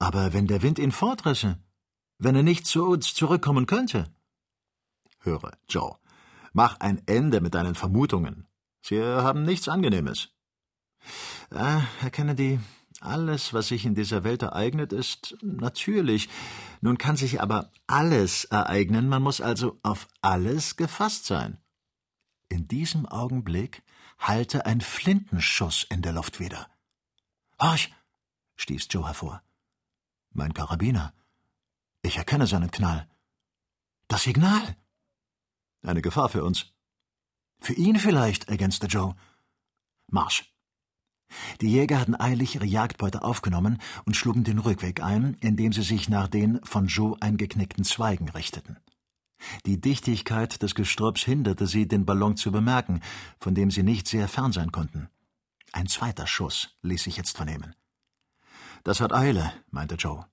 Aber wenn der Wind ihn fortrisse, wenn er nicht zu uns zurückkommen könnte. Höre, Joe, mach ein Ende mit deinen Vermutungen. Sie haben nichts Angenehmes. Ah, Herr Kennedy, alles, was sich in dieser Welt ereignet, ist natürlich. Nun kann sich aber alles ereignen, man muss also auf alles gefasst sein. In diesem Augenblick hallte ein Flintenschuss in der Luft wieder. Horch! stieß Joe hervor. Mein Karabiner. Ich erkenne seinen Knall. Das Signal. Eine Gefahr für uns. Für ihn vielleicht, ergänzte Joe. Marsch. Die Jäger hatten eilig ihre Jagdbeute aufgenommen und schlugen den Rückweg ein, indem sie sich nach den von Joe eingeknickten Zweigen richteten. Die Dichtigkeit des Gestrüpps hinderte sie, den Ballon zu bemerken, von dem sie nicht sehr fern sein konnten. Ein zweiter Schuss ließ sich jetzt vernehmen. Das hat Eile, meinte Joe.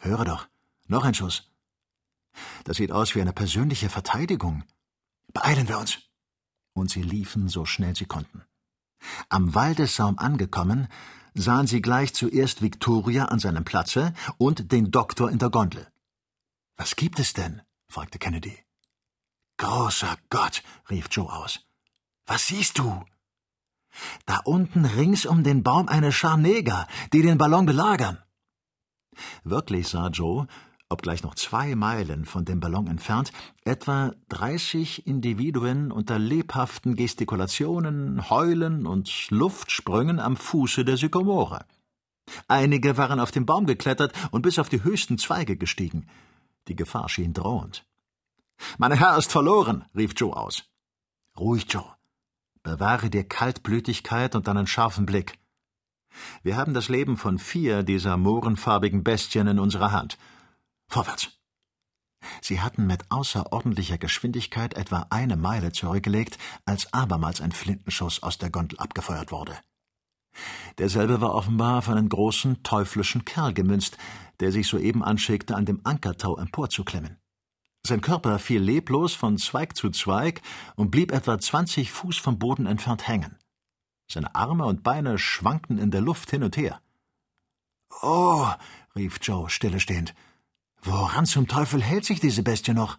Höre doch, noch ein Schuss. Das sieht aus wie eine persönliche Verteidigung. Beeilen wir uns. Und sie liefen so schnell sie konnten. Am Waldessaum angekommen, sahen sie gleich zuerst Victoria an seinem Platze und den Doktor in der Gondel. Was gibt es denn? fragte Kennedy. Großer Gott, rief Joe aus. Was siehst du? Da unten rings um den Baum eine Schar Neger, die den Ballon belagern. Wirklich sah Joe, obgleich noch zwei Meilen von dem Ballon entfernt, etwa dreißig Individuen unter lebhaften Gestikulationen, Heulen und Luftsprüngen am Fuße der Sykomore. Einige waren auf den Baum geklettert und bis auf die höchsten Zweige gestiegen. Die Gefahr schien drohend. Mein Herr ist verloren, rief Joe aus. Ruhig, Joe. Bewahre dir Kaltblütigkeit und deinen scharfen Blick. Wir haben das Leben von vier dieser mohrenfarbigen Bestien in unserer Hand. Vorwärts! Sie hatten mit außerordentlicher Geschwindigkeit etwa eine Meile zurückgelegt, als abermals ein Flintenschuss aus der Gondel abgefeuert wurde. Derselbe war offenbar auf einen großen, teuflischen Kerl gemünzt, der sich soeben anschickte, an dem Ankertau emporzuklemmen. Sein Körper fiel leblos von Zweig zu Zweig und blieb etwa zwanzig Fuß vom Boden entfernt hängen. Seine Arme und Beine schwankten in der Luft hin und her. Oh, rief Joe stillestehend. Woran zum Teufel hält sich diese Bestie noch?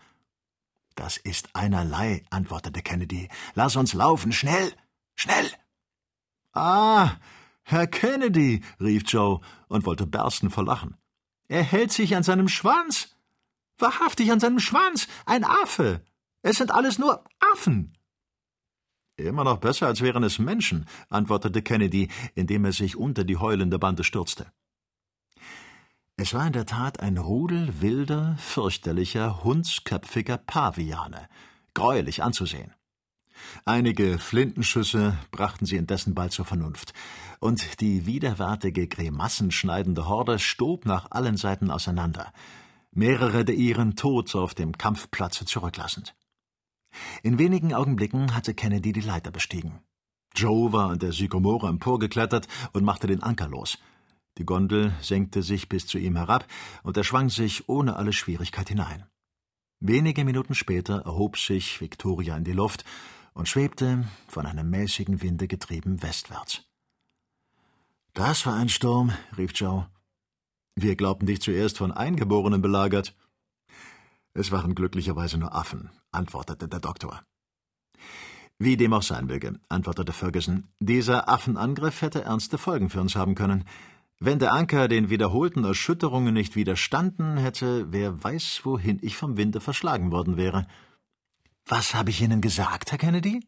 Das ist einerlei, antwortete Kennedy. Lass uns laufen, schnell, schnell. Ah, Herr Kennedy, rief Joe und wollte bersten vor Lachen. Er hält sich an seinem Schwanz. Wahrhaftig an seinem Schwanz. Ein Affe. Es sind alles nur Affen. Immer noch besser, als wären es Menschen, antwortete Kennedy, indem er sich unter die heulende Bande stürzte. Es war in der Tat ein Rudel wilder, fürchterlicher, hundsköpfiger Paviane, greulich anzusehen. Einige Flintenschüsse brachten sie indessen bald zur Vernunft, und die widerwärtige, grimassenschneidende Horde stob nach allen Seiten auseinander, mehrere der ihren tot auf dem Kampfplatze zurücklassend. In wenigen Augenblicken hatte Kennedy die Leiter bestiegen. Joe war an der Sykomore emporgeklettert und machte den Anker los – die Gondel senkte sich bis zu ihm herab, und er schwang sich ohne alle Schwierigkeit hinein. Wenige Minuten später erhob sich Victoria in die Luft und schwebte, von einem mäßigen Winde getrieben, westwärts. Das war ein Sturm, rief Joe. Wir glaubten dich zuerst von Eingeborenen belagert. Es waren glücklicherweise nur Affen, antwortete der Doktor. Wie dem auch sein möge, antwortete Ferguson, dieser Affenangriff hätte ernste Folgen für uns haben können. Wenn der Anker den wiederholten Erschütterungen nicht widerstanden hätte, wer weiß, wohin ich vom Winde verschlagen worden wäre. Was habe ich Ihnen gesagt, Herr Kennedy?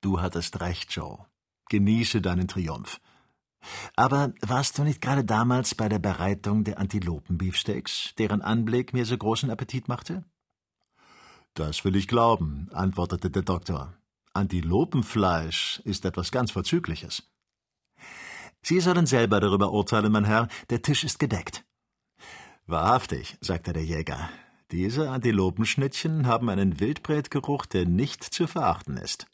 Du hattest recht, Joe. Genieße deinen Triumph. Aber warst du nicht gerade damals bei der Bereitung der Antilopenbeefsteaks, deren Anblick mir so großen Appetit machte? Das will ich glauben, antwortete der Doktor. Antilopenfleisch ist etwas ganz Vorzügliches. Sie sollen selber darüber urteilen, mein Herr, der Tisch ist gedeckt. Wahrhaftig, sagte der Jäger. Diese Antilopenschnittchen haben einen Wildbretgeruch, der nicht zu verachten ist.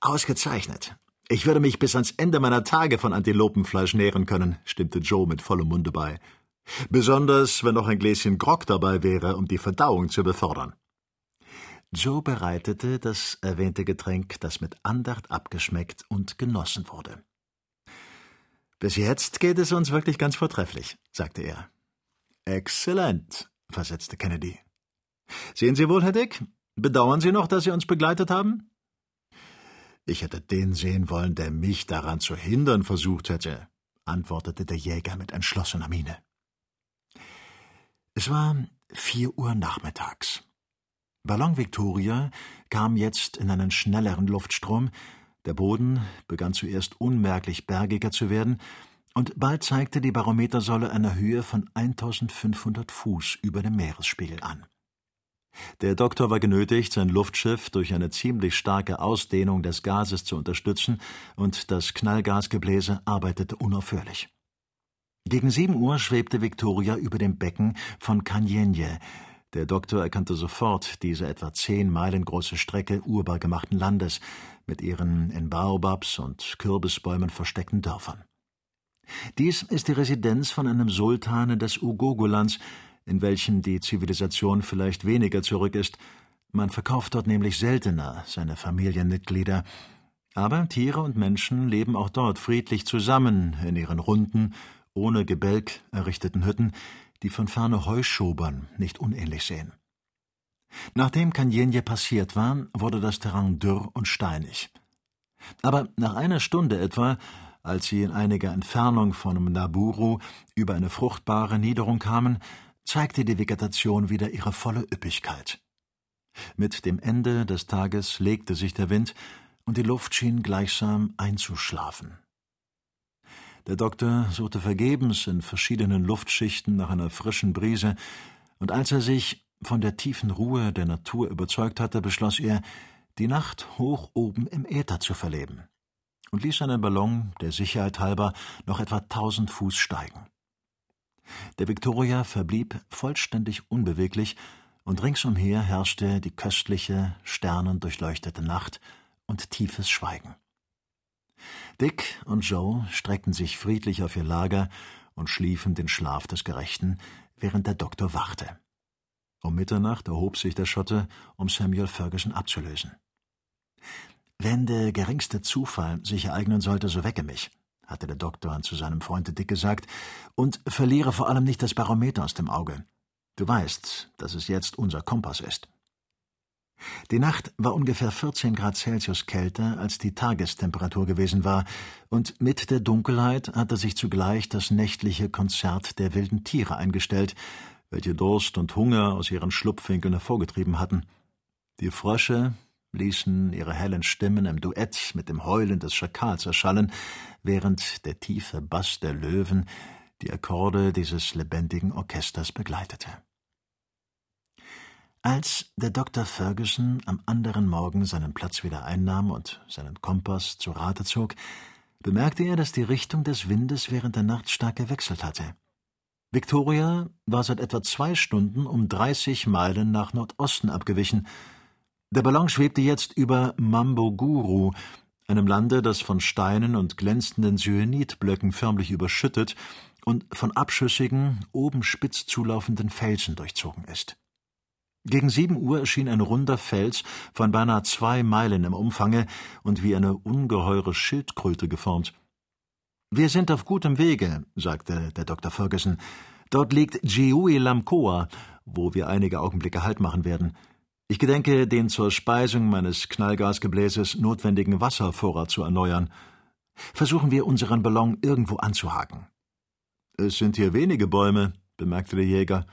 Ausgezeichnet. Ich würde mich bis ans Ende meiner Tage von Antilopenfleisch nähren können, stimmte Joe mit vollem Munde bei. Besonders, wenn noch ein Gläschen Grog dabei wäre, um die Verdauung zu befördern. Joe bereitete das erwähnte Getränk, das mit Andacht abgeschmeckt und genossen wurde. Bis jetzt geht es uns wirklich ganz vortrefflich, sagte er. Exzellent, versetzte Kennedy. Sehen Sie wohl, Herr Dick, bedauern Sie noch, dass Sie uns begleitet haben? Ich hätte den sehen wollen, der mich daran zu hindern versucht hätte, antwortete der Jäger mit entschlossener Miene. Es war vier Uhr nachmittags. Ballon Victoria kam jetzt in einen schnelleren Luftstrom, der Boden begann zuerst unmerklich bergiger zu werden, und bald zeigte die Barometersäule eine Höhe von 1500 Fuß über dem Meeresspiegel an. Der Doktor war genötigt, sein Luftschiff durch eine ziemlich starke Ausdehnung des Gases zu unterstützen, und das Knallgasgebläse arbeitete unaufhörlich. Gegen sieben Uhr schwebte Victoria über dem Becken von Canyenje. Der Doktor erkannte sofort diese etwa zehn Meilen große Strecke urbar gemachten Landes mit ihren in Baobabs und Kürbisbäumen versteckten Dörfern. Dies ist die Residenz von einem Sultane des Ugogolands, in welchem die Zivilisation vielleicht weniger zurück ist. Man verkauft dort nämlich seltener seine Familienmitglieder. Aber Tiere und Menschen leben auch dort friedlich zusammen in ihren runden, ohne Gebälk errichteten Hütten, die von ferne Heuschobern nicht unähnlich sehen. Nachdem Kanyenje passiert war, wurde das Terrain dürr und steinig. Aber nach einer Stunde etwa, als sie in einiger Entfernung von Mnaburu über eine fruchtbare Niederung kamen, zeigte die Vegetation wieder ihre volle Üppigkeit. Mit dem Ende des Tages legte sich der Wind, und die Luft schien gleichsam einzuschlafen. Der Doktor suchte vergebens in verschiedenen Luftschichten nach einer frischen Brise, und als er sich von der tiefen Ruhe der Natur überzeugt hatte, beschloss er, die Nacht hoch oben im Äther zu verleben und ließ seinen Ballon der Sicherheit halber noch etwa tausend Fuß steigen. Der Victoria verblieb vollständig unbeweglich, und ringsumher herrschte die köstliche, sternendurchleuchtete Nacht und tiefes Schweigen. Dick und Joe streckten sich friedlich auf ihr Lager und schliefen den Schlaf des Gerechten, während der Doktor wachte. Um Mitternacht erhob sich der Schotte, um Samuel Ferguson abzulösen. Wenn der geringste Zufall sich ereignen sollte, so wecke mich, hatte der Doktor zu seinem Freunde Dick gesagt, und verliere vor allem nicht das Barometer aus dem Auge. Du weißt, dass es jetzt unser Kompass ist. Die Nacht war ungefähr 14 Grad Celsius kälter, als die Tagestemperatur gewesen war, und mit der Dunkelheit hatte sich zugleich das nächtliche Konzert der wilden Tiere eingestellt, welche Durst und Hunger aus ihren Schlupfwinkeln hervorgetrieben hatten. Die Frösche, ließen ihre hellen Stimmen im Duett mit dem Heulen des Schakals erschallen, während der tiefe Bass der Löwen die Akkorde dieses lebendigen Orchesters begleitete. Als der Dr. Ferguson am anderen Morgen seinen Platz wieder einnahm und seinen Kompass zu Rate zog, bemerkte er, dass die Richtung des Windes während der Nacht stark gewechselt hatte. Victoria war seit etwa zwei Stunden um dreißig Meilen nach Nordosten abgewichen der Ballon schwebte jetzt über Mamboguru, einem Lande, das von Steinen und glänzenden Syenitblöcken förmlich überschüttet und von abschüssigen, oben spitz zulaufenden Felsen durchzogen ist. Gegen sieben Uhr erschien ein runder Fels von beinahe zwei Meilen im Umfange und wie eine ungeheure Schildkröte geformt. Wir sind auf gutem Wege, sagte der Dr. Ferguson. Dort liegt Jiui Lamkoa, wo wir einige Augenblicke Halt machen werden. Ich gedenke, den zur Speisung meines Knallgasgebläses notwendigen Wasservorrat zu erneuern. Versuchen wir, unseren Ballon irgendwo anzuhaken. Es sind hier wenige Bäume, bemerkte der Jäger.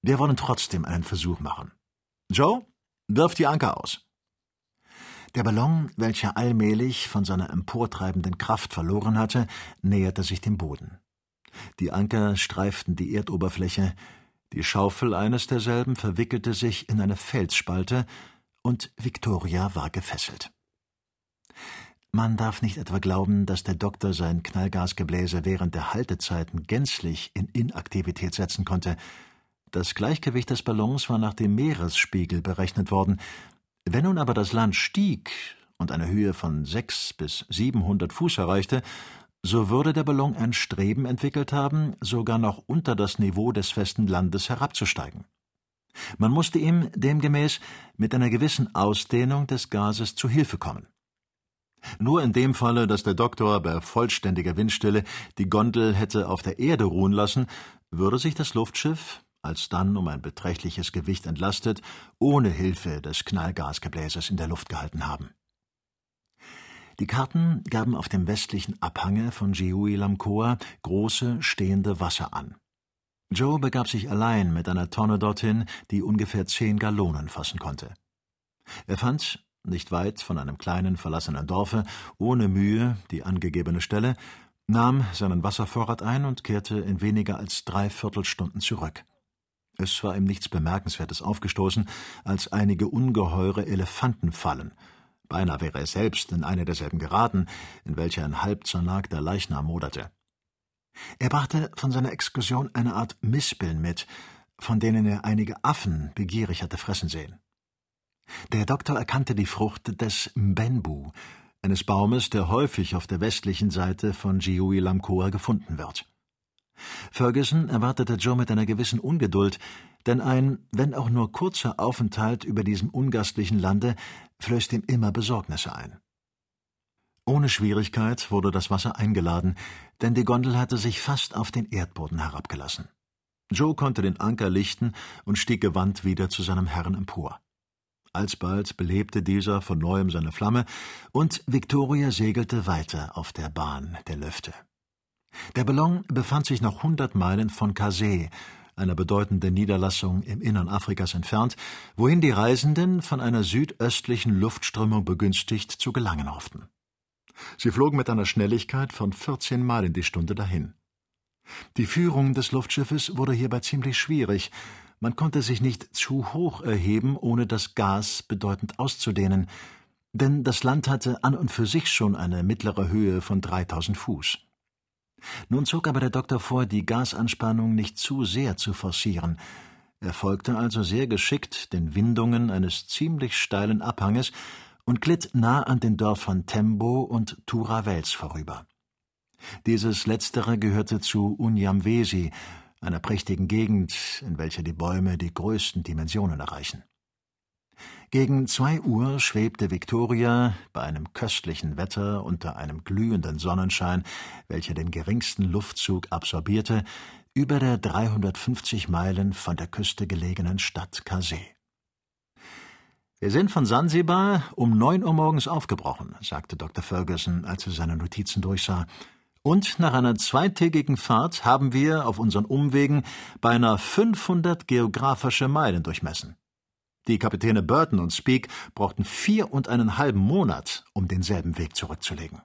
Wir wollen trotzdem einen Versuch machen. Joe, wirf die Anker aus. Der Ballon, welcher allmählich von seiner emportreibenden Kraft verloren hatte, näherte sich dem Boden. Die Anker streiften die Erdoberfläche, die Schaufel eines derselben verwickelte sich in eine Felsspalte, und Victoria war gefesselt. Man darf nicht etwa glauben, dass der Doktor sein Knallgasgebläse während der Haltezeiten gänzlich in Inaktivität setzen konnte. Das Gleichgewicht des Ballons war nach dem Meeresspiegel berechnet worden. Wenn nun aber das Land stieg und eine Höhe von sechs bis siebenhundert Fuß erreichte, so würde der Ballon ein Streben entwickelt haben, sogar noch unter das Niveau des festen Landes herabzusteigen. Man musste ihm demgemäß mit einer gewissen Ausdehnung des Gases zu Hilfe kommen. Nur in dem Falle, dass der Doktor bei vollständiger Windstille die Gondel hätte auf der Erde ruhen lassen, würde sich das Luftschiff, alsdann um ein beträchtliches Gewicht entlastet, ohne Hilfe des Knallgasgebläses in der Luft gehalten haben. Die Karten gaben auf dem westlichen Abhange von Lamkoa große stehende Wasser an. Joe begab sich allein mit einer Tonne dorthin, die ungefähr zehn Gallonen fassen konnte. Er fand, nicht weit von einem kleinen verlassenen Dorfe, ohne Mühe die angegebene Stelle, nahm seinen Wasservorrat ein und kehrte in weniger als drei Viertelstunden zurück. Es war ihm nichts Bemerkenswertes aufgestoßen als einige ungeheure Elefantenfallen. Beinahe wäre er selbst in eine derselben geraten, in welcher ein halb zernagter Leichnam moderte. Er brachte von seiner Exkursion eine Art Mispeln mit, von denen er einige Affen begierig hatte fressen sehen. Der Doktor erkannte die Frucht des Mbenbu, eines Baumes, der häufig auf der westlichen Seite von Lamkoa gefunden wird. Ferguson erwartete Joe mit einer gewissen Ungeduld, denn ein, wenn auch nur kurzer Aufenthalt über diesem ungastlichen Lande flößt ihm immer Besorgnisse ein. Ohne Schwierigkeit wurde das Wasser eingeladen, denn die Gondel hatte sich fast auf den Erdboden herabgelassen. Joe konnte den Anker lichten und stieg gewandt wieder zu seinem Herrn empor. Alsbald belebte dieser von neuem seine Flamme, und Victoria segelte weiter auf der Bahn der Lüfte. Der Ballon befand sich noch hundert Meilen von Kase, einer bedeutenden Niederlassung im Innern Afrikas entfernt, wohin die Reisenden von einer südöstlichen Luftströmung begünstigt zu gelangen hofften. Sie flogen mit einer Schnelligkeit von 14 Meilen die Stunde dahin. Die Führung des Luftschiffes wurde hierbei ziemlich schwierig, man konnte sich nicht zu hoch erheben, ohne das Gas bedeutend auszudehnen, denn das Land hatte an und für sich schon eine mittlere Höhe von 3000 Fuß. Nun zog aber der Doktor vor, die Gasanspannung nicht zu sehr zu forcieren. Er folgte also sehr geschickt den Windungen eines ziemlich steilen Abhanges und glitt nah an den Dörfern Tembo und Turavels vorüber. Dieses letztere gehörte zu Unyamwesi, einer prächtigen Gegend, in welcher die Bäume die größten Dimensionen erreichen. Gegen zwei Uhr schwebte Victoria bei einem köstlichen Wetter unter einem glühenden Sonnenschein, welcher den geringsten Luftzug absorbierte, über der 350 Meilen von der Küste gelegenen Stadt Kase. Wir sind von Sansibar um neun Uhr morgens aufgebrochen, sagte Dr. Ferguson, als er seine Notizen durchsah. Und nach einer zweitägigen Fahrt haben wir auf unseren Umwegen beinahe 500 geografische Meilen durchmessen. Die Kapitäne Burton und Speake brauchten vier und einen halben Monat, um denselben Weg zurückzulegen.